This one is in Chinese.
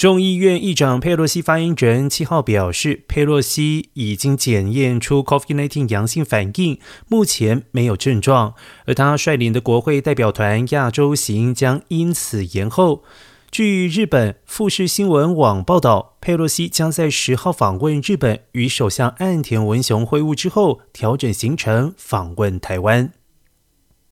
众议院议长佩洛西发言人七号表示，佩洛西已经检验出 COVID-19 阳性反应，目前没有症状，而他率领的国会代表团亚洲行将因此延后。据日本富士新闻网报道，佩洛西将在十号访问日本，与首相岸田文雄会晤之后，调整行程访问台湾。